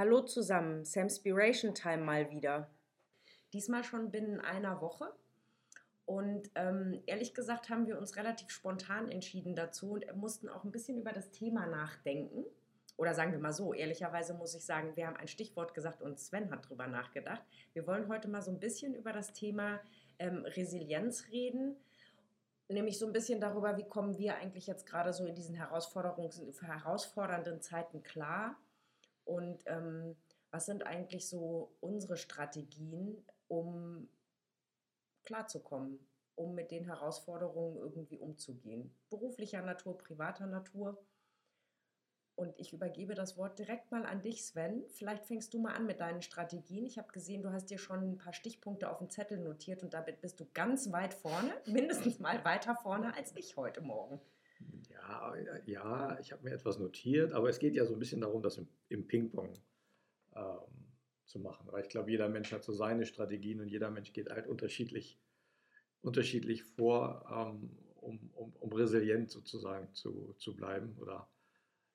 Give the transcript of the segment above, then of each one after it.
Hallo zusammen, Samspiration Time mal wieder. Diesmal schon binnen einer Woche. Und ähm, ehrlich gesagt haben wir uns relativ spontan entschieden dazu und mussten auch ein bisschen über das Thema nachdenken. Oder sagen wir mal so, ehrlicherweise muss ich sagen, wir haben ein Stichwort gesagt und Sven hat drüber nachgedacht. Wir wollen heute mal so ein bisschen über das Thema ähm, Resilienz reden nämlich so ein bisschen darüber, wie kommen wir eigentlich jetzt gerade so in diesen herausfordernden Zeiten klar und ähm, was sind eigentlich so unsere Strategien, um klarzukommen, um mit den Herausforderungen irgendwie umzugehen. Beruflicher Natur, privater Natur. Und ich übergebe das Wort direkt mal an dich, Sven. Vielleicht fängst du mal an mit deinen Strategien. Ich habe gesehen, du hast dir schon ein paar Stichpunkte auf dem Zettel notiert und damit bist du ganz weit vorne, mindestens mal weiter vorne als ich heute Morgen. Ja, ich habe mir etwas notiert, aber es geht ja so ein bisschen darum, das im, im Ping-Pong ähm, zu machen. Weil ich glaube, jeder Mensch hat so seine Strategien und jeder Mensch geht halt unterschiedlich, unterschiedlich vor, ähm, um, um, um resilient sozusagen zu, zu bleiben oder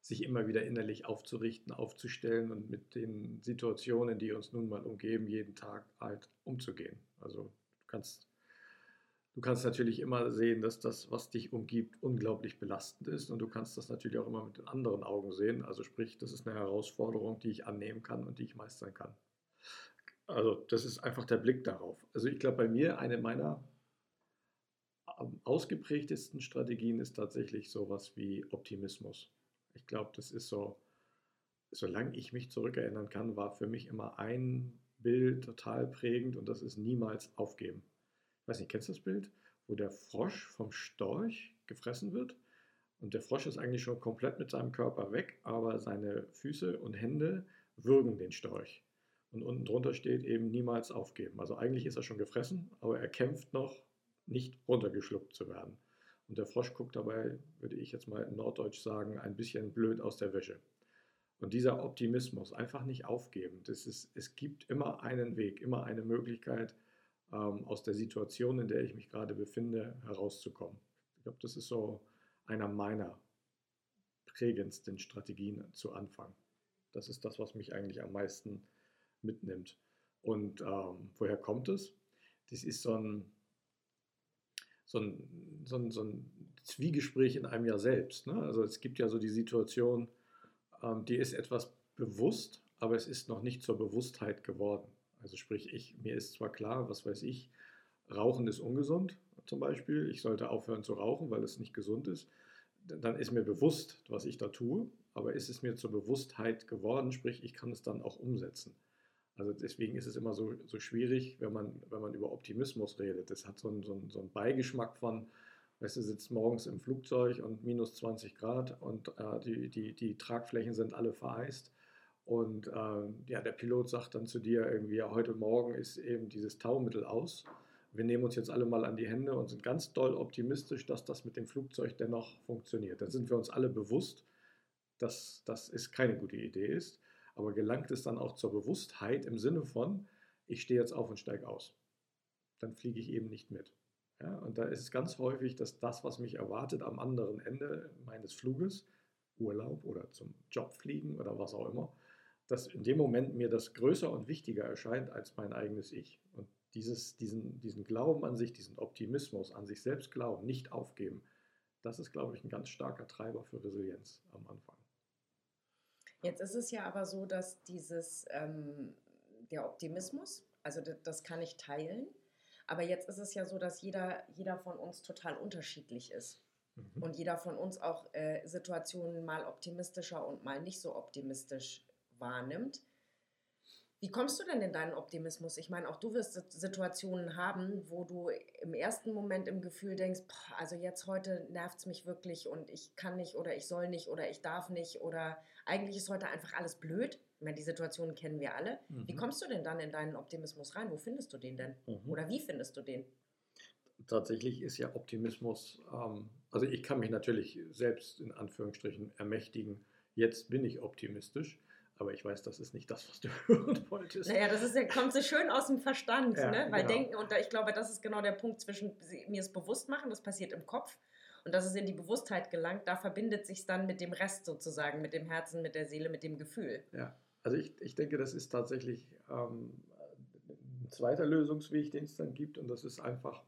sich immer wieder innerlich aufzurichten, aufzustellen und mit den Situationen, die uns nun mal umgeben, jeden Tag halt umzugehen. Also du kannst, du kannst natürlich immer sehen, dass das, was dich umgibt, unglaublich belastend ist und du kannst das natürlich auch immer mit den anderen Augen sehen. Also sprich, das ist eine Herausforderung, die ich annehmen kann und die ich meistern kann. Also das ist einfach der Blick darauf. Also ich glaube, bei mir eine meiner ausgeprägtesten Strategien ist tatsächlich sowas wie Optimismus. Ich glaube, das ist so, solange ich mich zurückerinnern kann, war für mich immer ein Bild total prägend und das ist niemals aufgeben. Weiß nicht, kennst du das Bild, wo der Frosch vom Storch gefressen wird? Und der Frosch ist eigentlich schon komplett mit seinem Körper weg, aber seine Füße und Hände würgen den Storch. Und unten drunter steht eben niemals aufgeben. Also eigentlich ist er schon gefressen, aber er kämpft noch, nicht runtergeschluckt zu werden. Und der Frosch guckt dabei, würde ich jetzt mal in Norddeutsch sagen, ein bisschen blöd aus der Wäsche. Und dieser Optimismus, einfach nicht aufgeben. Das ist, es gibt immer einen Weg, immer eine Möglichkeit, ähm, aus der Situation, in der ich mich gerade befinde, herauszukommen. Ich glaube, das ist so einer meiner prägendsten Strategien zu Anfang. Das ist das, was mich eigentlich am meisten mitnimmt. Und ähm, woher kommt es? Das ist so ein, so ein, so ein, so ein Zwiegespräch in einem ja selbst. Ne? Also es gibt ja so die Situation, ähm, die ist etwas bewusst, aber es ist noch nicht zur Bewusstheit geworden. Also sprich, ich, mir ist zwar klar, was weiß ich, Rauchen ist ungesund zum Beispiel, ich sollte aufhören zu rauchen, weil es nicht gesund ist. Dann ist mir bewusst, was ich da tue, aber ist es mir zur Bewusstheit geworden, sprich, ich kann es dann auch umsetzen. Also deswegen ist es immer so, so schwierig, wenn man, wenn man über Optimismus redet. Das hat so einen, so, einen, so einen Beigeschmack von, weißt du, sitzt morgens im Flugzeug und minus 20 Grad und äh, die, die, die Tragflächen sind alle vereist. Und äh, ja, der Pilot sagt dann zu dir irgendwie, ja, heute Morgen ist eben dieses Taumittel aus. Wir nehmen uns jetzt alle mal an die Hände und sind ganz doll optimistisch, dass das mit dem Flugzeug dennoch funktioniert. Dann sind wir uns alle bewusst, dass das keine gute Idee ist aber gelangt es dann auch zur Bewusstheit im Sinne von, ich stehe jetzt auf und steige aus. Dann fliege ich eben nicht mit. Ja, und da ist es ganz häufig, dass das, was mich erwartet am anderen Ende meines Fluges, Urlaub oder zum Job fliegen oder was auch immer, dass in dem Moment mir das größer und wichtiger erscheint als mein eigenes Ich. Und dieses, diesen, diesen Glauben an sich, diesen Optimismus, an sich selbst glauben, nicht aufgeben, das ist, glaube ich, ein ganz starker Treiber für Resilienz am Anfang. Jetzt ist es ja aber so, dass dieses, ähm, der Optimismus, also das, das kann ich teilen, aber jetzt ist es ja so, dass jeder, jeder von uns total unterschiedlich ist. Mhm. Und jeder von uns auch äh, Situationen mal optimistischer und mal nicht so optimistisch wahrnimmt. Wie kommst du denn in deinen Optimismus? Ich meine, auch du wirst Situationen haben, wo du im ersten Moment im Gefühl denkst, boah, also jetzt heute nervt es mich wirklich und ich kann nicht oder ich soll nicht oder ich darf nicht oder eigentlich ist heute einfach alles blöd. Ich meine, die Situationen kennen wir alle. Mhm. Wie kommst du denn dann in deinen Optimismus rein? Wo findest du den denn? Mhm. Oder wie findest du den? Tatsächlich ist ja Optimismus, ähm, also ich kann mich natürlich selbst in Anführungsstrichen ermächtigen, jetzt bin ich optimistisch. Aber ich weiß, das ist nicht das, was du hören wolltest. Naja, das ist, kommt so schön aus dem Verstand, ja, ne? Weil genau. denken, und ich glaube, das ist genau der Punkt zwischen mir es bewusst machen, das passiert im Kopf, und dass es in die Bewusstheit gelangt, da verbindet sich dann mit dem Rest sozusagen, mit dem Herzen, mit der Seele, mit dem Gefühl. Ja, Also ich, ich denke, das ist tatsächlich ähm, ein zweiter Lösungsweg, den es dann gibt. Und das ist einfach,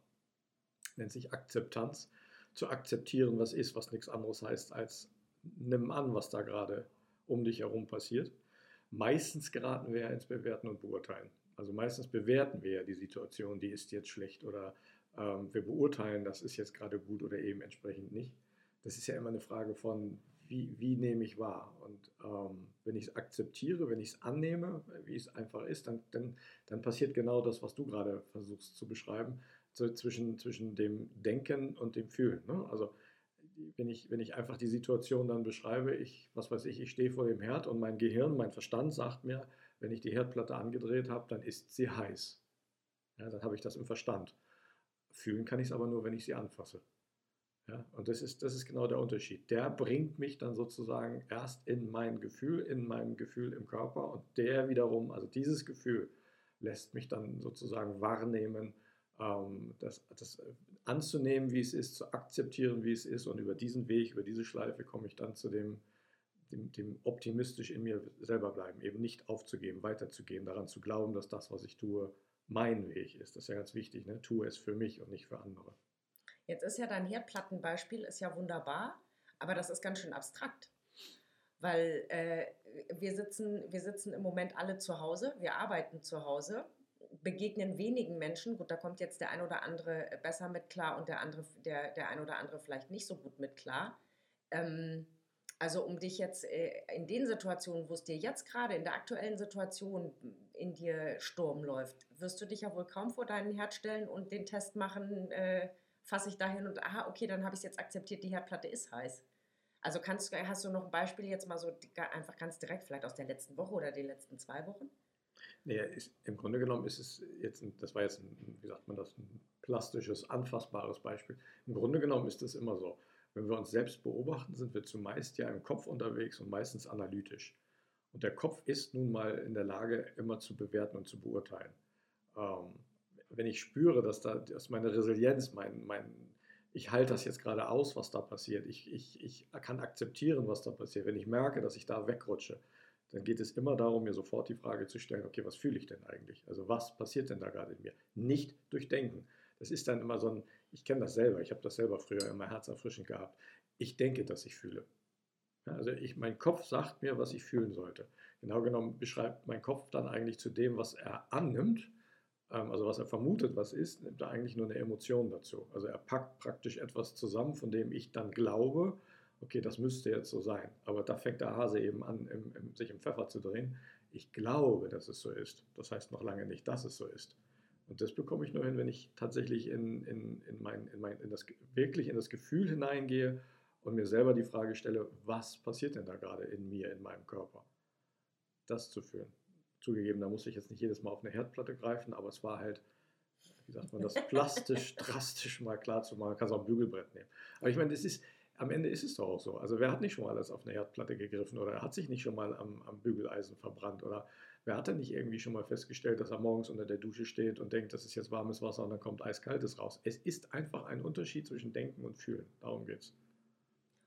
nennt sich Akzeptanz, zu akzeptieren, was ist, was nichts anderes heißt als nimm an, was da gerade um dich herum passiert. Meistens geraten wir ja ins Bewerten und Beurteilen. Also meistens bewerten wir ja die Situation, die ist jetzt schlecht oder ähm, wir beurteilen, das ist jetzt gerade gut oder eben entsprechend nicht. Das ist ja immer eine Frage von, wie, wie nehme ich wahr? Und ähm, wenn ich es akzeptiere, wenn ich es annehme, wie es einfach ist, dann, dann, dann passiert genau das, was du gerade versuchst zu beschreiben, so zwischen, zwischen dem Denken und dem Fühlen. Ne? Also wenn ich, wenn ich einfach die Situation dann beschreibe, ich, was weiß ich, ich stehe vor dem Herd und mein Gehirn, mein Verstand sagt mir, wenn ich die Herdplatte angedreht habe, dann ist sie heiß. Ja, dann habe ich das im Verstand. Fühlen kann ich es aber nur, wenn ich sie anfasse. Ja, und das ist, das ist genau der Unterschied. Der bringt mich dann sozusagen erst in mein Gefühl, in meinem Gefühl im Körper und der wiederum, also dieses Gefühl, lässt mich dann sozusagen wahrnehmen, das, das anzunehmen, wie es ist, zu akzeptieren, wie es ist und über diesen Weg, über diese Schleife komme ich dann zu dem, dem, dem optimistisch in mir selber bleiben, eben nicht aufzugeben, weiterzugehen, daran zu glauben, dass das, was ich tue, mein Weg ist. Das ist ja ganz wichtig, ne? tue es für mich und nicht für andere. Jetzt ist ja dein Herdplattenbeispiel ist ja wunderbar, aber das ist ganz schön abstrakt. Weil äh, wir, sitzen, wir sitzen im Moment alle zu Hause, wir arbeiten zu Hause, begegnen wenigen Menschen. Gut, da kommt jetzt der ein oder andere besser mit klar und der andere, der, der ein oder andere vielleicht nicht so gut mit klar. Ähm, also um dich jetzt äh, in den Situationen, wo es dir jetzt gerade in der aktuellen Situation in dir Sturm läuft, wirst du dich ja wohl kaum vor deinen Herd stellen und den Test machen, äh, fasse ich dahin und aha, okay, dann habe ich es jetzt akzeptiert, die Herdplatte ist heiß. Also kannst, hast du noch ein Beispiel jetzt mal so einfach ganz direkt, vielleicht aus der letzten Woche oder den letzten zwei Wochen? Nee, ist, im Grunde genommen ist es jetzt, ein, das war jetzt, ein, wie sagt man das, ein plastisches, anfassbares Beispiel. Im Grunde genommen ist es immer so. Wenn wir uns selbst beobachten, sind wir zumeist ja im Kopf unterwegs und meistens analytisch. Und der Kopf ist nun mal in der Lage, immer zu bewerten und zu beurteilen. Ähm, wenn ich spüre, dass, da, dass meine Resilienz, mein, mein, ich halte das jetzt gerade aus, was da passiert, ich, ich, ich kann akzeptieren, was da passiert, wenn ich merke, dass ich da wegrutsche, dann geht es immer darum, mir sofort die Frage zu stellen, okay, was fühle ich denn eigentlich? Also was passiert denn da gerade in mir? Nicht durchdenken. Das ist dann immer so ein, ich kenne das selber, ich habe das selber früher immer herzerfrischend gehabt. Ich denke, dass ich fühle. Also ich, mein Kopf sagt mir, was ich fühlen sollte. Genau genommen beschreibt mein Kopf dann eigentlich zu dem, was er annimmt, ähm, also was er vermutet, was ist, nimmt er eigentlich nur eine Emotion dazu. Also er packt praktisch etwas zusammen, von dem ich dann glaube, okay, das müsste jetzt so sein. Aber da fängt der Hase eben an, im, im, sich im Pfeffer zu drehen. Ich glaube, dass es so ist. Das heißt noch lange nicht, dass es so ist. Und das bekomme ich nur hin, wenn ich tatsächlich in, in, in, mein, in, mein, in das, wirklich in das Gefühl hineingehe und mir selber die Frage stelle, was passiert denn da gerade in mir, in meinem Körper? Das zu fühlen. Zugegeben, da muss ich jetzt nicht jedes Mal auf eine Herdplatte greifen, aber es war halt, wie sagt man das, plastisch, drastisch mal klar zu machen. Man kann es auch ein Bügelbrett nehmen. Aber ich meine, das ist, am Ende ist es doch auch so. Also wer hat nicht schon mal alles auf eine Herdplatte gegriffen oder hat sich nicht schon mal am, am Bügeleisen verbrannt oder Wer hat denn nicht irgendwie schon mal festgestellt, dass er morgens unter der Dusche steht und denkt, das ist jetzt warmes Wasser und dann kommt eiskaltes raus? Es ist einfach ein Unterschied zwischen Denken und Fühlen. Darum geht's.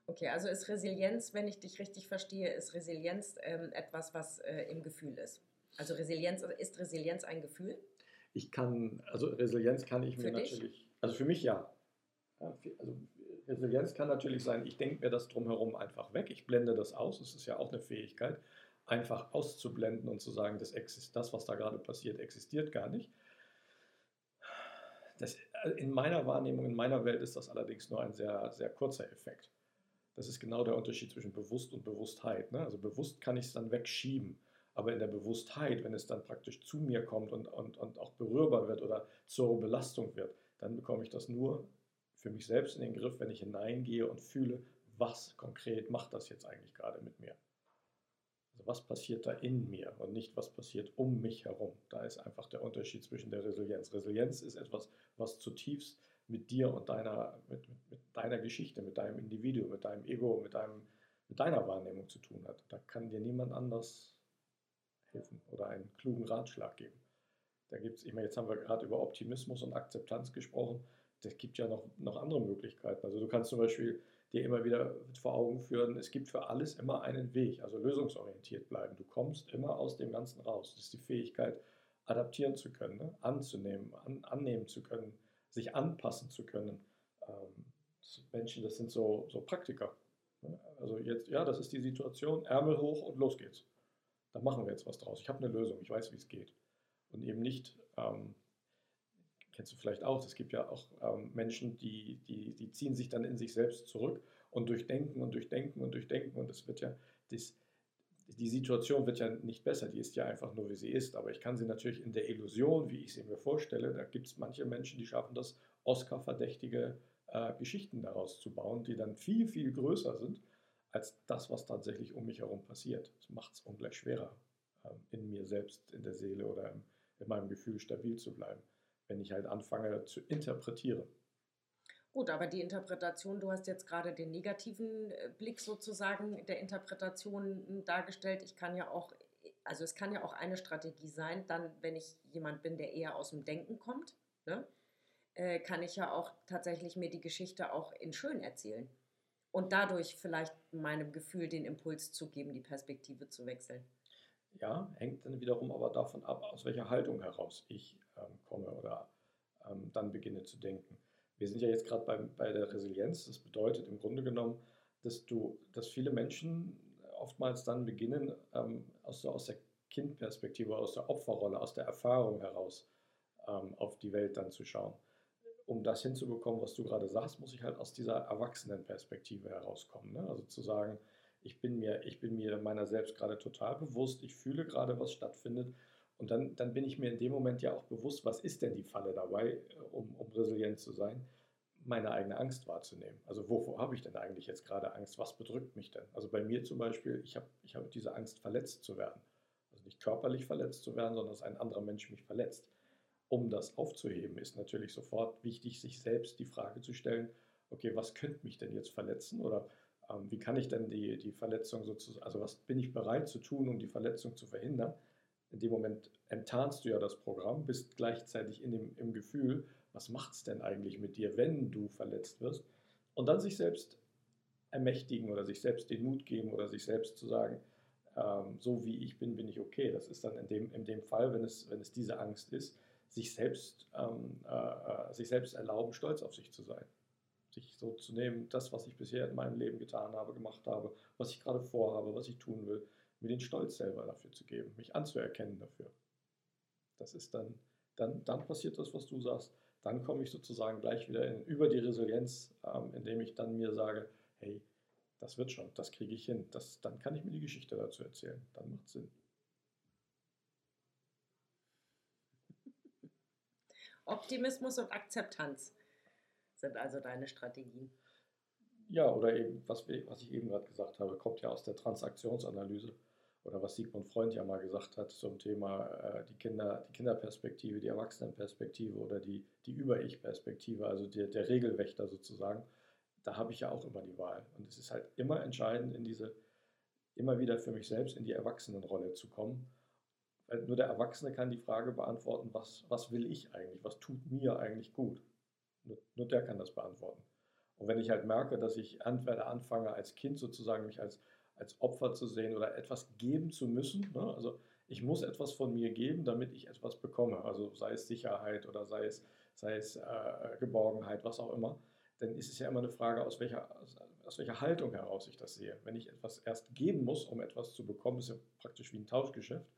Okay, also ist Resilienz, wenn ich dich richtig verstehe, ist Resilienz ähm, etwas, was äh, im Gefühl ist. Also Resilienz, ist Resilienz ein Gefühl? Ich kann, also Resilienz kann ich für mir dich? natürlich, also für mich ja. also Resilienz kann natürlich sein, ich denke mir das drumherum einfach weg, ich blende das aus, das ist ja auch eine Fähigkeit einfach auszublenden und zu sagen, das, das was da gerade passiert, existiert gar nicht. Das, äh, in meiner Wahrnehmung, in meiner Welt ist das allerdings nur ein sehr, sehr kurzer Effekt. Das ist genau der Unterschied zwischen bewusst und Bewusstheit. Ne? Also bewusst kann ich es dann wegschieben, aber in der Bewusstheit, wenn es dann praktisch zu mir kommt und, und, und auch berührbar wird oder zur Belastung wird, dann bekomme ich das nur für mich selbst in den Griff, wenn ich hineingehe und fühle, was konkret macht das jetzt eigentlich gerade mit mir. Also was passiert da in mir und nicht was passiert um mich herum. Da ist einfach der Unterschied zwischen der Resilienz. Resilienz ist etwas, was zutiefst mit dir und deiner, mit, mit, deiner Geschichte, mit deinem Individuum, mit deinem Ego, mit, deinem, mit deiner Wahrnehmung zu tun hat. Da kann dir niemand anders helfen oder einen klugen Ratschlag geben. Da gibt's, ich meine, jetzt haben wir gerade über Optimismus und Akzeptanz gesprochen. Das gibt ja noch, noch andere Möglichkeiten. Also du kannst zum Beispiel dir immer wieder vor Augen führen, es gibt für alles immer einen Weg, also lösungsorientiert bleiben. Du kommst immer aus dem Ganzen raus. Das ist die Fähigkeit, adaptieren zu können, ne? anzunehmen, an, annehmen zu können, sich anpassen zu können. Ähm, das Menschen, das sind so, so Praktiker. Ne? Also jetzt, ja, das ist die Situation, Ärmel hoch und los geht's. Da machen wir jetzt was draus. Ich habe eine Lösung, ich weiß, wie es geht. Und eben nicht, ähm, kennst du vielleicht auch, es gibt ja auch ähm, Menschen, die, die, die ziehen sich dann in sich selbst zurück und durchdenken und durchdenken und durchdenken und es wird ja, das, die Situation wird ja nicht besser, die ist ja einfach nur, wie sie ist, aber ich kann sie natürlich in der Illusion, wie ich sie mir vorstelle, da gibt es manche Menschen, die schaffen das, Oscar-verdächtige äh, Geschichten daraus zu bauen, die dann viel, viel größer sind als das, was tatsächlich um mich herum passiert. Das macht es ungleich schwerer, äh, in mir selbst, in der Seele oder im, in meinem Gefühl stabil zu bleiben wenn ich halt anfange zu interpretieren. Gut, aber die Interpretation, du hast jetzt gerade den negativen äh, Blick sozusagen der Interpretation dargestellt. Ich kann ja auch, also es kann ja auch eine Strategie sein, dann, wenn ich jemand bin, der eher aus dem Denken kommt, ne, äh, kann ich ja auch tatsächlich mir die Geschichte auch in schön erzählen. Und dadurch vielleicht meinem Gefühl den Impuls zu geben, die Perspektive zu wechseln. Ja, hängt dann wiederum aber davon ab, aus welcher Haltung heraus ich ähm, komme oder ähm, dann beginne zu denken. Wir sind ja jetzt gerade bei, bei der Resilienz. Das bedeutet im Grunde genommen, dass du, dass viele Menschen oftmals dann beginnen, ähm, aus, aus der Kindperspektive, aus der Opferrolle, aus der Erfahrung heraus ähm, auf die Welt dann zu schauen. Um das hinzubekommen, was du gerade sagst, muss ich halt aus dieser Erwachsenenperspektive herauskommen. Ne? Also zu sagen, ich bin, mir, ich bin mir meiner selbst gerade total bewusst, ich fühle gerade, was stattfindet und dann, dann bin ich mir in dem Moment ja auch bewusst, was ist denn die Falle dabei, äh, um, um resilient zu sein, meine eigene Angst wahrzunehmen. Also wovor habe ich denn eigentlich jetzt gerade Angst? Was bedrückt mich denn? Also bei mir zum Beispiel, ich habe ich hab diese Angst, verletzt zu werden. Also nicht körperlich verletzt zu werden, sondern dass ein anderer Mensch mich verletzt. Um das aufzuheben, ist natürlich sofort wichtig, sich selbst die Frage zu stellen, okay, was könnte mich denn jetzt verletzen? Oder wie kann ich denn die, die Verletzung sozusagen, also was bin ich bereit zu tun, um die Verletzung zu verhindern? in dem Moment enttarnst du ja das Programm, bist gleichzeitig in dem, im Gefühl, was macht es denn eigentlich mit dir, wenn du verletzt wirst? Und dann sich selbst ermächtigen oder sich selbst den Mut geben oder sich selbst zu sagen, ähm, so wie ich bin, bin ich okay. Das ist dann in dem, in dem Fall, wenn es, wenn es diese Angst ist, sich selbst, ähm, äh, äh sich selbst erlauben, stolz auf sich zu sein. Sich so zu nehmen, das, was ich bisher in meinem Leben getan habe, gemacht habe, was ich gerade vorhabe, was ich tun will, mir den Stolz selber dafür zu geben, mich anzuerkennen dafür. Das ist dann, dann, dann passiert das, was du sagst. Dann komme ich sozusagen gleich wieder in, über die Resilienz, ähm, indem ich dann mir sage, hey, das wird schon, das kriege ich hin. Das, dann kann ich mir die Geschichte dazu erzählen. Dann macht es Sinn. Optimismus und Akzeptanz sind also deine Strategien. Ja, oder eben, was, was ich eben gerade gesagt habe, kommt ja aus der Transaktionsanalyse oder was Sigmund Freund ja mal gesagt hat zum Thema äh, die, Kinder, die Kinderperspektive, die Erwachsenenperspektive oder die, die Über-Ich-Perspektive, also der, der Regelwächter sozusagen, da habe ich ja auch immer die Wahl. Und es ist halt immer entscheidend, in diese, immer wieder für mich selbst in die Erwachsenenrolle zu kommen. Weil nur der Erwachsene kann die Frage beantworten, was, was will ich eigentlich, was tut mir eigentlich gut. Nur, der kann das beantworten. Und wenn ich halt merke, dass ich anfange als Kind sozusagen mich als als Opfer zu sehen oder etwas geben zu müssen. Ne? Also ich muss etwas von mir geben, damit ich etwas bekomme. Also sei es Sicherheit oder sei es, sei es äh, Geborgenheit, was auch immer. Dann ist es ja immer eine Frage, aus welcher, aus, aus welcher Haltung heraus ich das sehe. Wenn ich etwas erst geben muss, um etwas zu bekommen, ist ja praktisch wie ein Tauschgeschäft,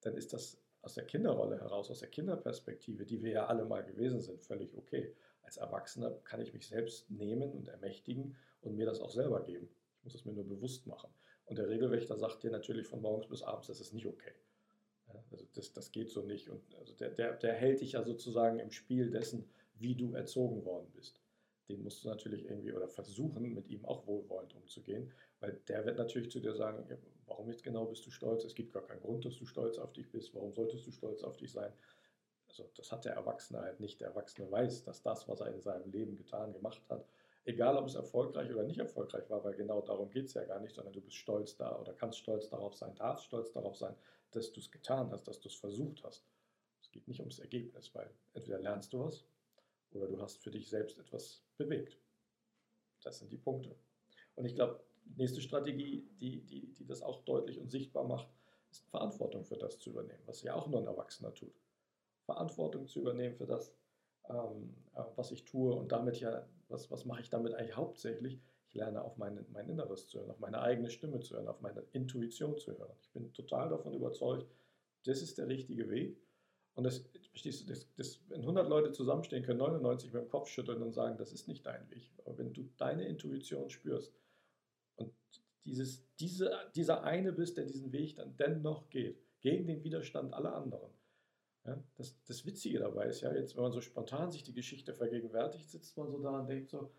dann ist das aus der Kinderrolle heraus, aus der Kinderperspektive, die wir ja alle mal gewesen sind, völlig okay. Als Erwachsener kann ich mich selbst nehmen und ermächtigen und mir das auch selber geben. Ich muss es mir nur bewusst machen. Und der Regelwächter sagt dir natürlich von morgens bis abends, das ist nicht okay. Also das, das geht so nicht. Und also der, der, der hält dich ja sozusagen im Spiel dessen, wie du erzogen worden bist. Den musst du natürlich irgendwie oder versuchen, mit ihm auch wohlwollend umzugehen, weil der wird natürlich zu dir sagen, warum jetzt genau bist du stolz? Es gibt gar keinen Grund, dass du stolz auf dich bist. Warum solltest du stolz auf dich sein? Also das hat der Erwachsene halt nicht. Der Erwachsene weiß, dass das, was er in seinem Leben getan, gemacht hat, egal ob es erfolgreich oder nicht erfolgreich war, weil genau darum geht es ja gar nicht, sondern du bist stolz da oder kannst stolz darauf sein, darfst stolz darauf sein, dass du es getan hast, dass du es versucht hast. Es geht nicht ums Ergebnis, weil entweder lernst du was oder du hast für dich selbst etwas bewegt. Das sind die Punkte. Und ich glaube, die nächste Strategie, die, die, die das auch deutlich und sichtbar macht, ist Verantwortung für das zu übernehmen, was ja auch nur ein Erwachsener tut. Verantwortung zu übernehmen für das, ähm, äh, was ich tue und damit ja, was, was mache ich damit eigentlich hauptsächlich? Ich lerne auf mein, mein Inneres zu hören, auf meine eigene Stimme zu hören, auf meine Intuition zu hören. Ich bin total davon überzeugt, das ist der richtige Weg. Und das, das, das, wenn 100 Leute zusammenstehen, können 99 mit dem Kopf schütteln und sagen, das ist nicht dein Weg. Aber wenn du deine Intuition spürst und dieses, diese, dieser eine bist, der diesen Weg dann dennoch geht, gegen den Widerstand aller anderen. Ja, das, das Witzige dabei ist ja, jetzt, wenn man so spontan sich die Geschichte vergegenwärtigt, sitzt man so da und denkt so,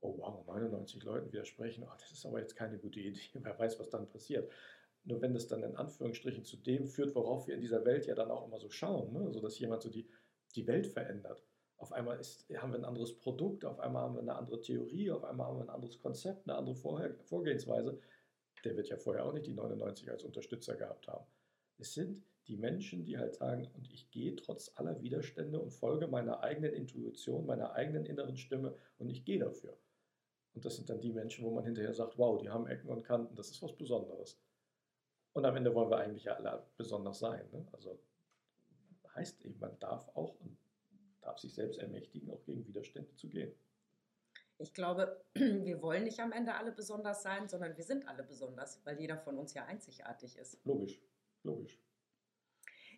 oh wow, 99 Leuten widersprechen, oh, das ist aber jetzt keine gute Idee, wer weiß, was dann passiert. Nur wenn das dann in Anführungsstrichen zu dem führt, worauf wir in dieser Welt ja dann auch immer so schauen, ne? also dass jemand so die, die Welt verändert. Auf einmal ist, haben wir ein anderes Produkt, auf einmal haben wir eine andere Theorie, auf einmal haben wir ein anderes Konzept, eine andere Vorher Vorgehensweise. Der wird ja vorher auch nicht die 99 als Unterstützer gehabt haben. Es sind die Menschen, die halt sagen, und ich gehe trotz aller Widerstände und folge meiner eigenen Intuition, meiner eigenen inneren Stimme und ich gehe dafür. Und das sind dann die Menschen, wo man hinterher sagt, wow, die haben Ecken und Kanten, das ist was Besonderes. Und am Ende wollen wir eigentlich ja alle besonders sein. Ne? Also heißt eben, man darf auch und darf sich selbst ermächtigen, auch gegen Widerstände zu gehen. Ich glaube, wir wollen nicht am Ende alle besonders sein, sondern wir sind alle besonders, weil jeder von uns ja einzigartig ist. Logisch, logisch.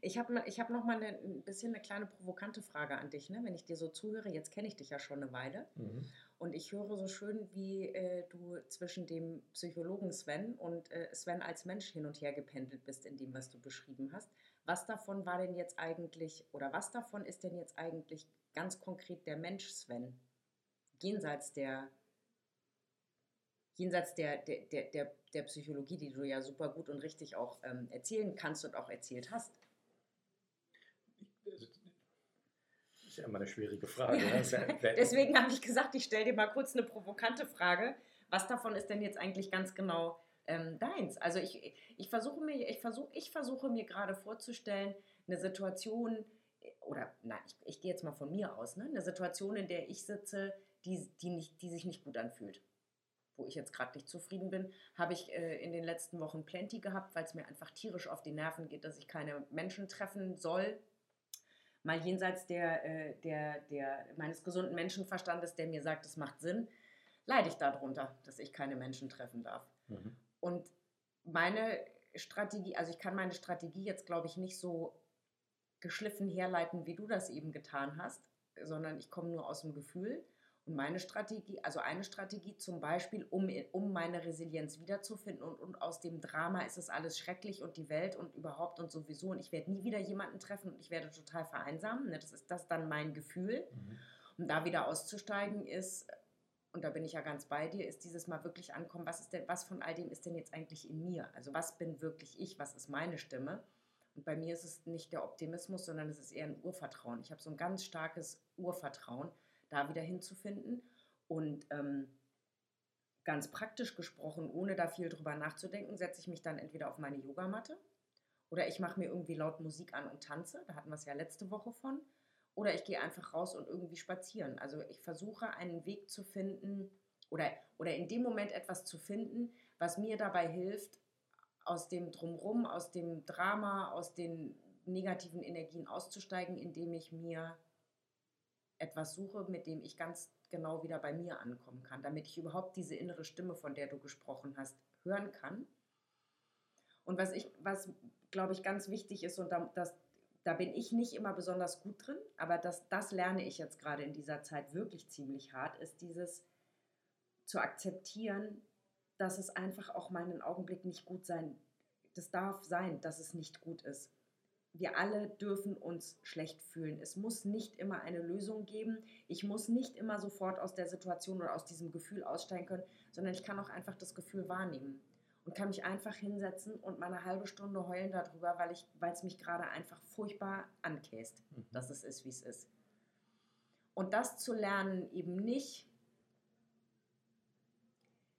Ich habe ich hab noch mal eine, ein bisschen eine kleine provokante Frage an dich. Ne? Wenn ich dir so zuhöre, jetzt kenne ich dich ja schon eine Weile. Mhm. Und ich höre so schön, wie äh, du zwischen dem Psychologen Sven und äh, Sven als Mensch hin und her gependelt bist in dem, was du beschrieben hast. Was davon war denn jetzt eigentlich, oder was davon ist denn jetzt eigentlich ganz konkret der Mensch Sven? Jenseits der, jenseits der, der, der, der, Psychologie, die du ja super gut und richtig auch ähm, erzählen kannst und auch erzählt hast. Ist ja immer eine schwierige Frage. Ja. Deswegen habe ich gesagt, ich stelle dir mal kurz eine provokante Frage. Was davon ist denn jetzt eigentlich ganz genau ähm, deins? Also ich, ich, versuche mir, ich, versuch, ich versuche mir gerade vorzustellen, eine Situation, oder nein, ich, ich gehe jetzt mal von mir aus, ne? eine Situation, in der ich sitze, die, die, nicht, die sich nicht gut anfühlt wo ich jetzt gerade nicht zufrieden bin, habe ich äh, in den letzten Wochen plenty gehabt, weil es mir einfach tierisch auf die Nerven geht, dass ich keine Menschen treffen soll, mal jenseits der, äh, der, der, meines gesunden Menschenverstandes, der mir sagt, es macht Sinn, leide ich darunter, dass ich keine Menschen treffen darf. Mhm. Und meine Strategie, also ich kann meine Strategie jetzt, glaube ich, nicht so geschliffen herleiten, wie du das eben getan hast, sondern ich komme nur aus dem Gefühl. Und meine Strategie, also eine Strategie zum Beispiel, um, um meine Resilienz wiederzufinden und, und aus dem Drama ist es alles schrecklich und die Welt und überhaupt und sowieso und ich werde nie wieder jemanden treffen und ich werde total vereinsamen. Ne? Das ist das dann mein Gefühl. Mhm. Um da wieder auszusteigen ist, und da bin ich ja ganz bei dir, ist dieses Mal wirklich ankommen, was ist denn, was von all dem ist denn jetzt eigentlich in mir? Also was bin wirklich ich, was ist meine Stimme? Und bei mir ist es nicht der Optimismus, sondern es ist eher ein Urvertrauen. Ich habe so ein ganz starkes Urvertrauen da wieder hinzufinden. Und ähm, ganz praktisch gesprochen, ohne da viel drüber nachzudenken, setze ich mich dann entweder auf meine Yogamatte oder ich mache mir irgendwie laut Musik an und tanze. Da hatten wir es ja letzte Woche von. Oder ich gehe einfach raus und irgendwie spazieren. Also ich versuche einen Weg zu finden oder, oder in dem Moment etwas zu finden, was mir dabei hilft, aus dem Drumrum, aus dem Drama, aus den negativen Energien auszusteigen, indem ich mir etwas suche, mit dem ich ganz genau wieder bei mir ankommen kann, damit ich überhaupt diese innere Stimme, von der du gesprochen hast, hören kann. Und was ich, was glaube ich ganz wichtig ist, und da, das, da bin ich nicht immer besonders gut drin, aber das, das lerne ich jetzt gerade in dieser Zeit wirklich ziemlich hart, ist dieses zu akzeptieren, dass es einfach auch mal einen Augenblick nicht gut sein, das darf sein, dass es nicht gut ist wir alle dürfen uns schlecht fühlen. Es muss nicht immer eine Lösung geben. Ich muss nicht immer sofort aus der Situation oder aus diesem Gefühl aussteigen können, sondern ich kann auch einfach das Gefühl wahrnehmen und kann mich einfach hinsetzen und mal eine halbe Stunde heulen darüber, weil es mich gerade einfach furchtbar ankäst, mhm. dass es ist, wie es ist. Und das zu lernen, eben nicht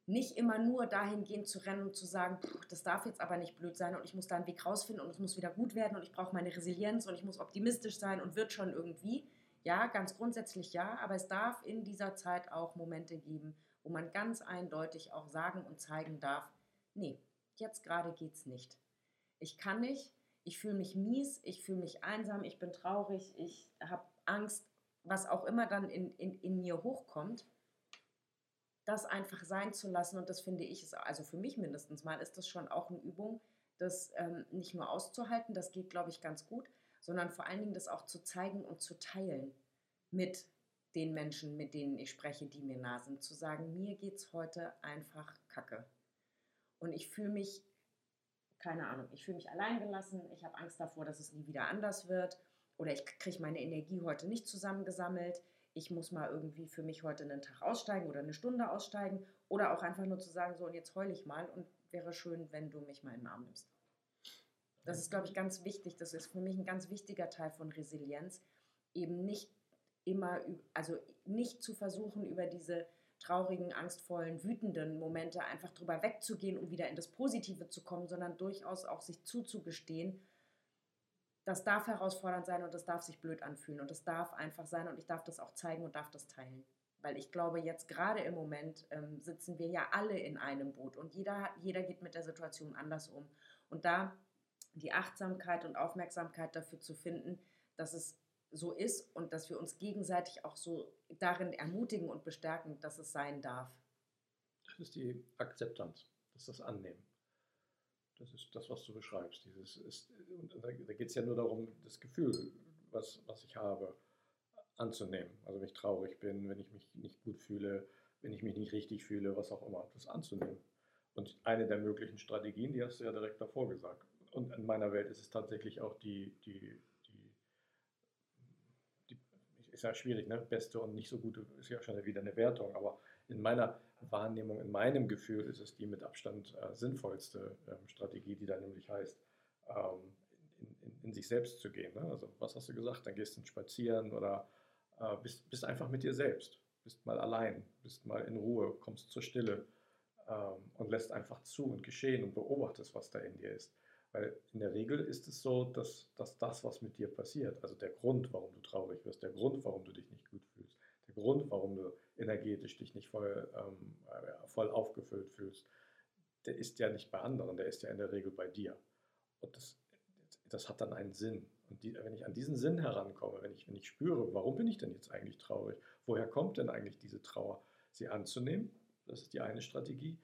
nicht immer nur dahingehend zu rennen und zu sagen, das darf jetzt aber nicht blöd sein und ich muss da einen Weg rausfinden und es muss wieder gut werden und ich brauche meine Resilienz und ich muss optimistisch sein und wird schon irgendwie. Ja, ganz grundsätzlich ja, aber es darf in dieser Zeit auch Momente geben, wo man ganz eindeutig auch sagen und zeigen darf, nee, jetzt gerade geht's nicht. Ich kann nicht, ich fühle mich mies, ich fühle mich einsam, ich bin traurig, ich habe Angst, was auch immer dann in, in, in mir hochkommt, das einfach sein zu lassen. Und das finde ich, ist, also für mich mindestens mal, ist das schon auch eine Übung, das ähm, nicht nur auszuhalten, das geht, glaube ich, ganz gut, sondern vor allen Dingen das auch zu zeigen und zu teilen mit den Menschen, mit denen ich spreche, die mir nah sind, zu sagen, mir geht es heute einfach kacke. Und ich fühle mich, keine Ahnung, ich fühle mich alleingelassen, ich habe Angst davor, dass es nie wieder anders wird oder ich kriege meine Energie heute nicht zusammengesammelt. Ich muss mal irgendwie für mich heute einen Tag aussteigen oder eine Stunde aussteigen oder auch einfach nur zu sagen, so und jetzt heule ich mal und wäre schön, wenn du mich mal in den Arm nimmst. Das ist, glaube ich, ganz wichtig. Das ist für mich ein ganz wichtiger Teil von Resilienz, eben nicht immer, also nicht zu versuchen, über diese traurigen, angstvollen, wütenden Momente einfach drüber wegzugehen, um wieder in das Positive zu kommen, sondern durchaus auch sich zuzugestehen, das darf herausfordernd sein und das darf sich blöd anfühlen und das darf einfach sein und ich darf das auch zeigen und darf das teilen. Weil ich glaube, jetzt gerade im Moment ähm, sitzen wir ja alle in einem Boot und jeder, jeder geht mit der Situation anders um. Und da die Achtsamkeit und Aufmerksamkeit dafür zu finden, dass es so ist und dass wir uns gegenseitig auch so darin ermutigen und bestärken, dass es sein darf. Das ist die Akzeptanz, das ist das Annehmen. Das ist das, was du beschreibst. Dieses ist, da, geht es ja nur darum, das Gefühl, was, was ich habe, anzunehmen. Also wenn ich traurig bin, wenn ich mich nicht gut fühle, wenn ich mich nicht richtig fühle, was auch immer, das anzunehmen. Und eine der möglichen Strategien, die hast du ja direkt davor gesagt. Und in meiner Welt ist es tatsächlich auch die, die, die, die ist ja schwierig, ne? Beste und nicht so gute ist ja schon wieder eine Wertung, aber in meiner Wahrnehmung, in meinem Gefühl ist es die mit Abstand äh, sinnvollste ähm, Strategie, die da nämlich heißt, ähm, in, in, in, sich selbst zu gehen. Ne? Also was hast du gesagt? Dann gehst du spazieren oder äh, bist, bist einfach mit dir selbst, bist mal allein, bist mal in Ruhe, kommst zur Stille ähm, und lässt einfach zu und geschehen und beobachtest, was da in dir ist. Weil in der Regel ist es so, dass, dass das, was mit dir passiert, also der Grund, warum du traurig wirst, der Grund, warum du dich nicht gut fühlst, Grund, warum du energetisch dich nicht voll, ähm, äh, voll aufgefüllt fühlst, der ist ja nicht bei anderen, der ist ja in der Regel bei dir. Und das, das hat dann einen Sinn. Und die, wenn ich an diesen Sinn herankomme, wenn ich, wenn ich spüre, warum bin ich denn jetzt eigentlich traurig? Woher kommt denn eigentlich diese Trauer? Sie anzunehmen, das ist die eine Strategie,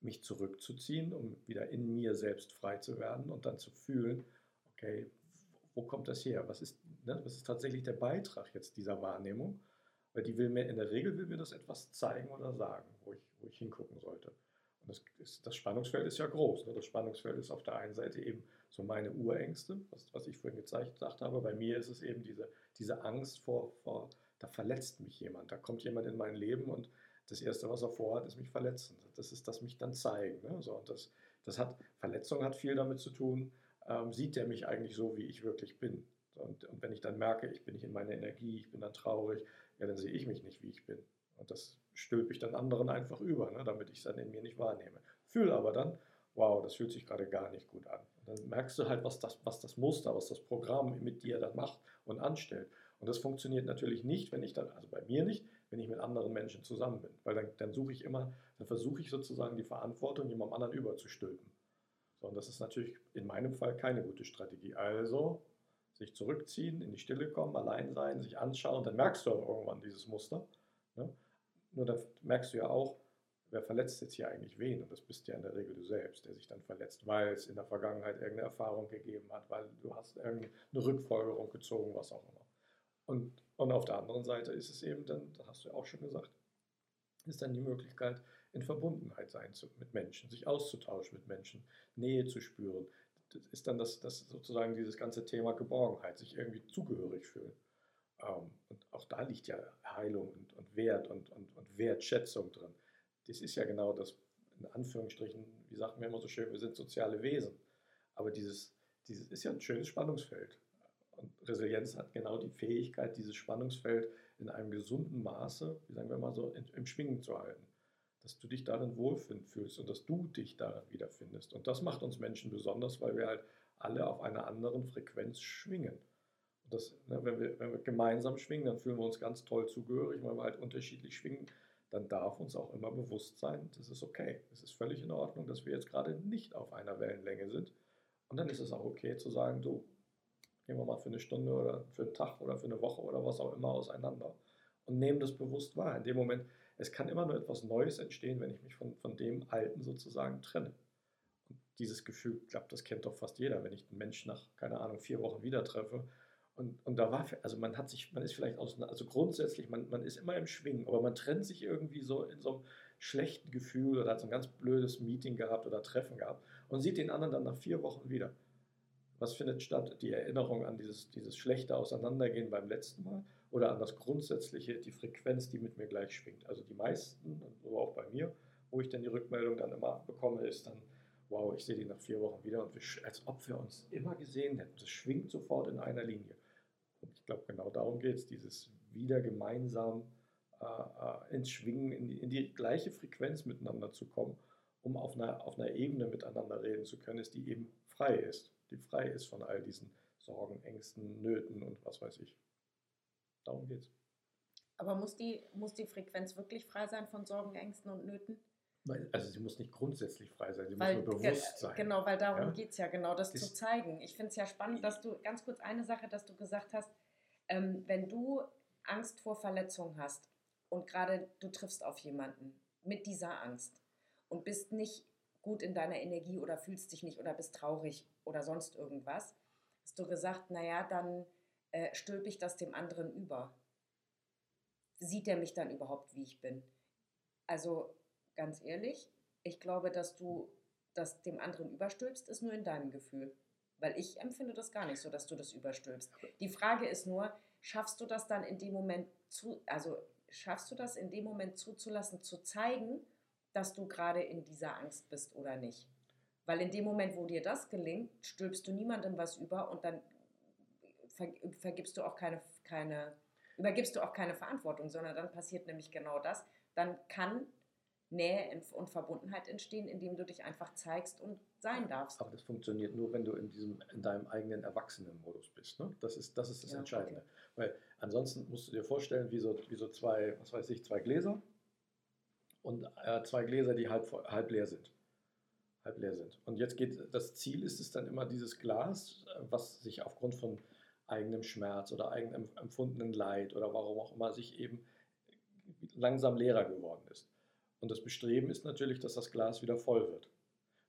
mich zurückzuziehen, um wieder in mir selbst frei zu werden und dann zu fühlen, okay, wo kommt das her? Was ist, ne, was ist tatsächlich der Beitrag jetzt dieser Wahrnehmung? Weil die will mir, in der Regel will mir das etwas zeigen oder sagen, wo ich, wo ich hingucken sollte. Und das, ist, das Spannungsfeld ist ja groß. Ne? Das Spannungsfeld ist auf der einen Seite eben so meine Urängste, was, was ich vorhin gezeigt habe. Bei mir ist es eben diese, diese Angst vor, vor, da verletzt mich jemand, da kommt jemand in mein Leben und das Erste, was er vorhat, ist mich verletzen. Das ist das mich dann zeigen. Ne? So, und das, das hat, Verletzung hat viel damit zu tun, ähm, sieht der mich eigentlich so, wie ich wirklich bin. Und, und wenn ich dann merke, ich bin nicht in meiner Energie, ich bin dann traurig, ja, dann sehe ich mich nicht, wie ich bin. Und das stülpe ich dann anderen einfach über, ne, damit ich es dann in mir nicht wahrnehme. Fühle aber dann, wow, das fühlt sich gerade gar nicht gut an. Und dann merkst du halt, was das, was das Muster, was das Programm mit dir dann macht und anstellt. Und das funktioniert natürlich nicht, wenn ich dann, also bei mir nicht, wenn ich mit anderen Menschen zusammen bin. Weil dann, dann suche ich immer, dann versuche ich sozusagen die Verantwortung jemandem anderen überzustülpen. So, und das ist natürlich in meinem Fall keine gute Strategie. Also sich zurückziehen, in die Stille kommen, allein sein, sich anschauen, dann merkst du auch irgendwann dieses Muster. Ne? Nur dann merkst du ja auch, wer verletzt jetzt hier eigentlich wen? Und das bist ja in der Regel du selbst, der sich dann verletzt, weil es in der Vergangenheit irgendeine Erfahrung gegeben hat, weil du hast irgendeine Rückfolgerung gezogen, was auch immer. Und, und auf der anderen Seite ist es eben dann, das hast du ja auch schon gesagt, ist dann die Möglichkeit, in Verbundenheit sein zu, mit Menschen, sich auszutauschen mit Menschen, Nähe zu spüren, ist dann das, das sozusagen dieses ganze Thema Geborgenheit, sich irgendwie zugehörig fühlen. Ähm, und auch da liegt ja Heilung und, und Wert und, und, und Wertschätzung drin. Das ist ja genau das, in Anführungsstrichen, wie sagt man immer so schön, wir sind soziale Wesen. Aber dieses, dieses ist ja ein schönes Spannungsfeld. Und Resilienz hat genau die Fähigkeit, dieses Spannungsfeld in einem gesunden Maße, wie sagen wir mal so, im Schwingen zu halten dass du dich darin wohlfühlst und dass du dich darin wiederfindest. Und das macht uns Menschen besonders, weil wir halt alle auf einer anderen Frequenz schwingen. Das, ne, wenn, wir, wenn wir gemeinsam schwingen, dann fühlen wir uns ganz toll zugehörig. Wenn wir halt unterschiedlich schwingen, dann darf uns auch immer bewusst sein, das ist okay. Es ist völlig in Ordnung, dass wir jetzt gerade nicht auf einer Wellenlänge sind. Und dann ist es auch okay zu sagen, du, gehen wir mal für eine Stunde oder für einen Tag oder für eine Woche oder was auch immer auseinander und nehmen das bewusst wahr. In dem Moment, es kann immer nur etwas Neues entstehen, wenn ich mich von, von dem Alten sozusagen trenne. Und dieses Gefühl, ich glaube, das kennt doch fast jeder, wenn ich einen Menschen nach, keine Ahnung, vier Wochen wieder treffe und, und da war, also man hat sich, man ist vielleicht aus, also grundsätzlich, man, man ist immer im Schwingen, aber man trennt sich irgendwie so in so einem schlechten Gefühl oder hat so ein ganz blödes Meeting gehabt oder Treffen gehabt und sieht den anderen dann nach vier Wochen wieder. Was findet statt? Die Erinnerung an dieses, dieses schlechte Auseinandergehen beim letzten Mal oder an das Grundsätzliche, die Frequenz, die mit mir gleich schwingt. Also die meisten, so auch bei mir, wo ich dann die Rückmeldung dann immer bekomme, ist dann, wow, ich sehe die nach vier Wochen wieder und wir, als ob wir uns immer gesehen hätten. Das schwingt sofort in einer Linie. Und ich glaube, genau darum geht es, dieses wieder gemeinsam äh, äh, ins Schwingen, in die, in die, gleiche Frequenz miteinander zu kommen, um auf einer, auf einer Ebene miteinander reden zu können, ist, die eben frei ist. Die frei ist von all diesen Sorgen, Ängsten, Nöten und was weiß ich. Darum geht es. Aber muss die, muss die Frequenz wirklich frei sein von Sorgen, Ängsten und Nöten? Also sie muss nicht grundsätzlich frei sein, sie weil, muss nur bewusst sein. Genau, weil darum ja? geht es ja, genau das, das, zu zeigen. Ich finde es ja spannend, dass du, ganz kurz eine Sache, dass du gesagt hast, ähm, wenn du Angst vor Verletzung hast und gerade du triffst auf jemanden mit dieser Angst und bist nicht gut in deiner Energie oder fühlst dich nicht oder bist traurig oder sonst irgendwas, hast du gesagt, naja, dann äh, stülpe ich das dem anderen über. Sieht er mich dann überhaupt, wie ich bin? Also ganz ehrlich, ich glaube, dass du das dem anderen überstülpst, ist nur in deinem Gefühl. Weil ich empfinde das gar nicht so, dass du das überstülpst. Die Frage ist nur, schaffst du das dann in dem Moment zu, also schaffst du das in dem Moment zuzulassen, zu zeigen, dass du gerade in dieser Angst bist oder nicht? Weil in dem Moment, wo dir das gelingt, stülpst du niemandem was über und dann vergibst du auch keine, keine, übergibst du auch keine Verantwortung, sondern dann passiert nämlich genau das. Dann kann Nähe und Verbundenheit entstehen, indem du dich einfach zeigst und sein darfst. Aber das funktioniert nur, wenn du in, diesem, in deinem eigenen Erwachsenenmodus bist. Ne? Das, ist, das ist das ja, Entscheidende. Okay. Weil ansonsten musst du dir vorstellen, wie so, wie so zwei, was weiß ich, zwei Gläser und äh, zwei Gläser, die halb, halb leer sind. Halb leer sind. Und jetzt geht, das Ziel ist es dann immer, dieses Glas, was sich aufgrund von eigenem Schmerz oder eigenem empfundenen Leid oder warum auch immer sich eben langsam leerer geworden ist und das Bestreben ist natürlich, dass das Glas wieder voll wird.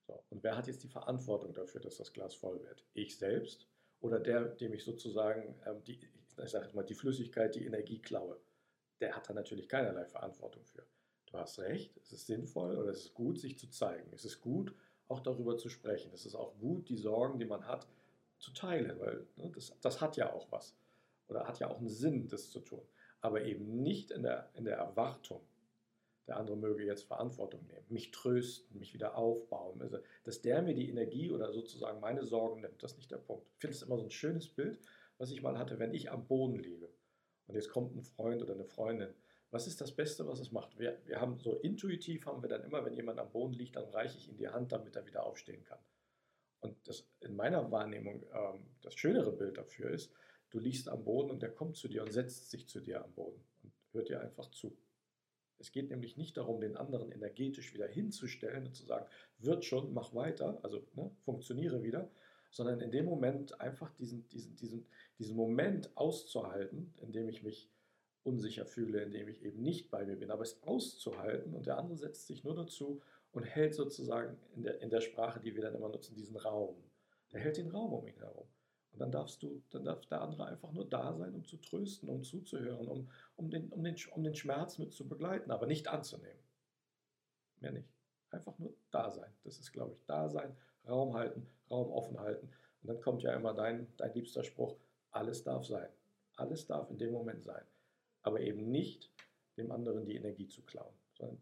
So, und wer hat jetzt die Verantwortung dafür, dass das Glas voll wird? Ich selbst oder der, dem ich sozusagen ähm, die, ich sage mal, die Flüssigkeit, die Energie klaue? Der hat da natürlich keinerlei Verantwortung für. Du hast recht, es ist sinnvoll oder es ist gut, sich zu zeigen. Es ist gut, auch darüber zu sprechen. Es ist auch gut, die Sorgen, die man hat, zu teilen, weil ne, das, das hat ja auch was oder hat ja auch einen Sinn, das zu tun. Aber eben nicht in der, in der Erwartung, der andere möge jetzt Verantwortung nehmen, mich trösten, mich wieder aufbauen. Also, dass der mir die Energie oder sozusagen meine Sorgen nimmt, das ist nicht der Punkt. Ich finde es immer so ein schönes Bild, was ich mal hatte, wenn ich am Boden liege und jetzt kommt ein Freund oder eine Freundin. Was ist das Beste, was es macht? Wir, wir haben so intuitiv haben wir dann immer, wenn jemand am Boden liegt, dann reiche ich ihm die Hand, damit er wieder aufstehen kann. Und das in meiner Wahrnehmung ähm, das schönere Bild dafür ist, du liegst am Boden und der kommt zu dir und setzt sich zu dir am Boden und hört dir einfach zu. Es geht nämlich nicht darum, den anderen energetisch wieder hinzustellen und zu sagen, wird schon, mach weiter, also ne, funktioniere wieder, sondern in dem Moment einfach diesen, diesen, diesen, diesen Moment auszuhalten, in dem ich mich unsicher fühle, in dem ich eben nicht bei mir bin, aber es auszuhalten und der andere setzt sich nur dazu und hält sozusagen in der, in der Sprache, die wir dann immer nutzen, diesen Raum. Der hält den Raum um ihn herum. Und dann darfst du, dann darf der andere einfach nur da sein, um zu trösten, um zuzuhören, um, um, den, um, den, um den Schmerz mit zu begleiten, aber nicht anzunehmen. Mehr nicht. Einfach nur da sein. Das ist, glaube ich, da sein, Raum halten, Raum offen halten. Und dann kommt ja immer dein, dein liebster Spruch, alles darf sein. Alles darf in dem Moment sein. Aber eben nicht dem anderen die Energie zu klauen. Sondern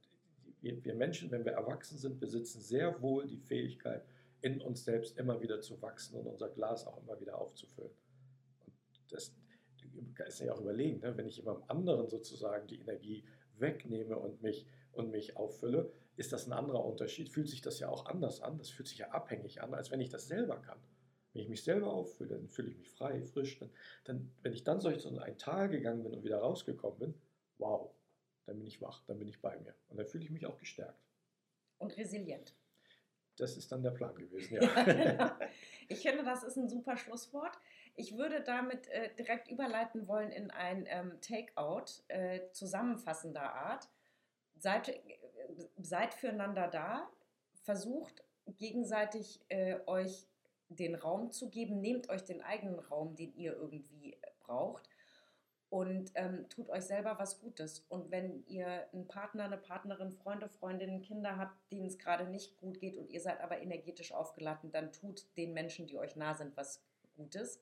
wir, wir Menschen, wenn wir erwachsen sind, besitzen sehr wohl die Fähigkeit, in uns selbst immer wieder zu wachsen und unser Glas auch immer wieder aufzufüllen. Und das ist ja auch überlegen, ne? wenn ich jemandem anderen sozusagen die Energie wegnehme und mich, und mich auffülle, ist das ein anderer Unterschied. Fühlt sich das ja auch anders an. Das fühlt sich ja abhängig an, als wenn ich das selber kann. Wenn ich mich selber auffülle, dann fühle ich mich frei, frisch. Dann, dann, wenn ich dann so ein Tal gegangen bin und wieder rausgekommen bin, wow, dann bin ich wach, dann bin ich bei mir. Und dann fühle ich mich auch gestärkt. Und resilient. Das ist dann der Plan gewesen, ja. Genau. ich finde, das ist ein super Schlusswort. Ich würde damit äh, direkt überleiten wollen in ein ähm, Takeout äh, zusammenfassender Art. Seid, äh, seid füreinander da, versucht gegenseitig äh, euch den Raum zu geben, nehmt euch den eigenen Raum, den ihr irgendwie braucht und ähm, tut euch selber was Gutes. Und wenn ihr einen Partner, eine Partnerin, Freunde, Freundinnen, Kinder habt, denen es gerade nicht gut geht und ihr seid aber energetisch aufgeladen, dann tut den Menschen, die euch nah sind, was Gutes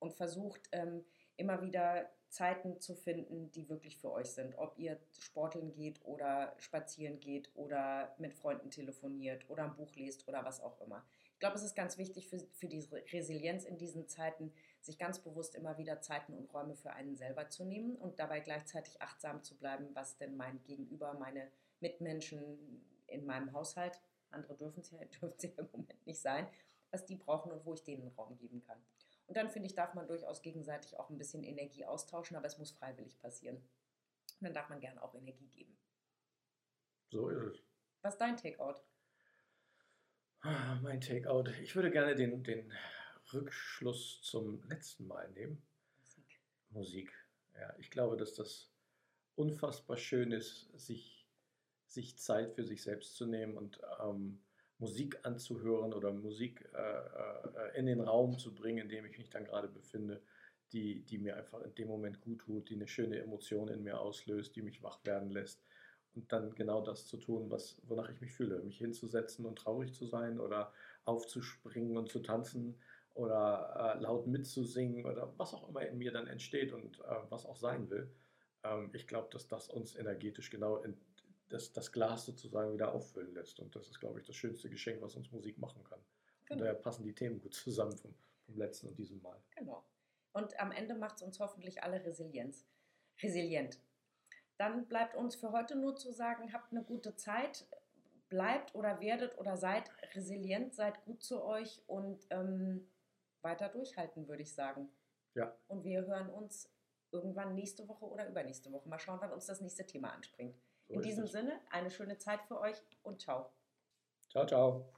und versucht ähm, immer wieder Zeiten zu finden, die wirklich für euch sind. Ob ihr sporteln geht oder spazieren geht oder mit Freunden telefoniert oder ein Buch liest oder was auch immer. Ich glaube, es ist ganz wichtig für, für diese Resilienz in diesen Zeiten, sich ganz bewusst immer wieder Zeiten und Räume für einen selber zu nehmen und dabei gleichzeitig achtsam zu bleiben, was denn mein Gegenüber, meine Mitmenschen in meinem Haushalt, andere dürfen es ja, ja im Moment nicht sein, was die brauchen und wo ich denen Raum geben kann. Und dann finde ich, darf man durchaus gegenseitig auch ein bisschen Energie austauschen, aber es muss freiwillig passieren. Und dann darf man gerne auch Energie geben. So ist es. Was ist dein Takeout? Ah, mein Takeout. Ich würde gerne den, den Rückschluss zum letzten Mal nehmen. Musik. Musik. Ja, ich glaube, dass das unfassbar schön ist, sich, sich Zeit für sich selbst zu nehmen und ähm, Musik anzuhören oder Musik äh, äh, in den Raum zu bringen, in dem ich mich dann gerade befinde, die, die mir einfach in dem Moment gut tut, die eine schöne Emotion in mir auslöst, die mich wach werden lässt. Und dann genau das zu tun, was, wonach ich mich fühle. Mich hinzusetzen und traurig zu sein oder aufzuspringen und zu tanzen oder äh, laut mitzusingen oder was auch immer in mir dann entsteht und äh, was auch sein will. Ähm, ich glaube, dass das uns energetisch genau in, das, das Glas sozusagen wieder auffüllen lässt. Und das ist, glaube ich, das schönste Geschenk, was uns Musik machen kann. Genau. Und daher passen die Themen gut zusammen vom, vom letzten und diesem Mal. Genau. Und am Ende macht es uns hoffentlich alle Resilienz. Resilient. Dann bleibt uns für heute nur zu sagen, habt eine gute Zeit, bleibt oder werdet oder seid resilient, seid gut zu euch und ähm, weiter durchhalten, würde ich sagen. Ja. Und wir hören uns irgendwann nächste Woche oder übernächste Woche. Mal schauen, wann uns das nächste Thema anspringt. So In diesem es. Sinne, eine schöne Zeit für euch und ciao. Ciao, ciao.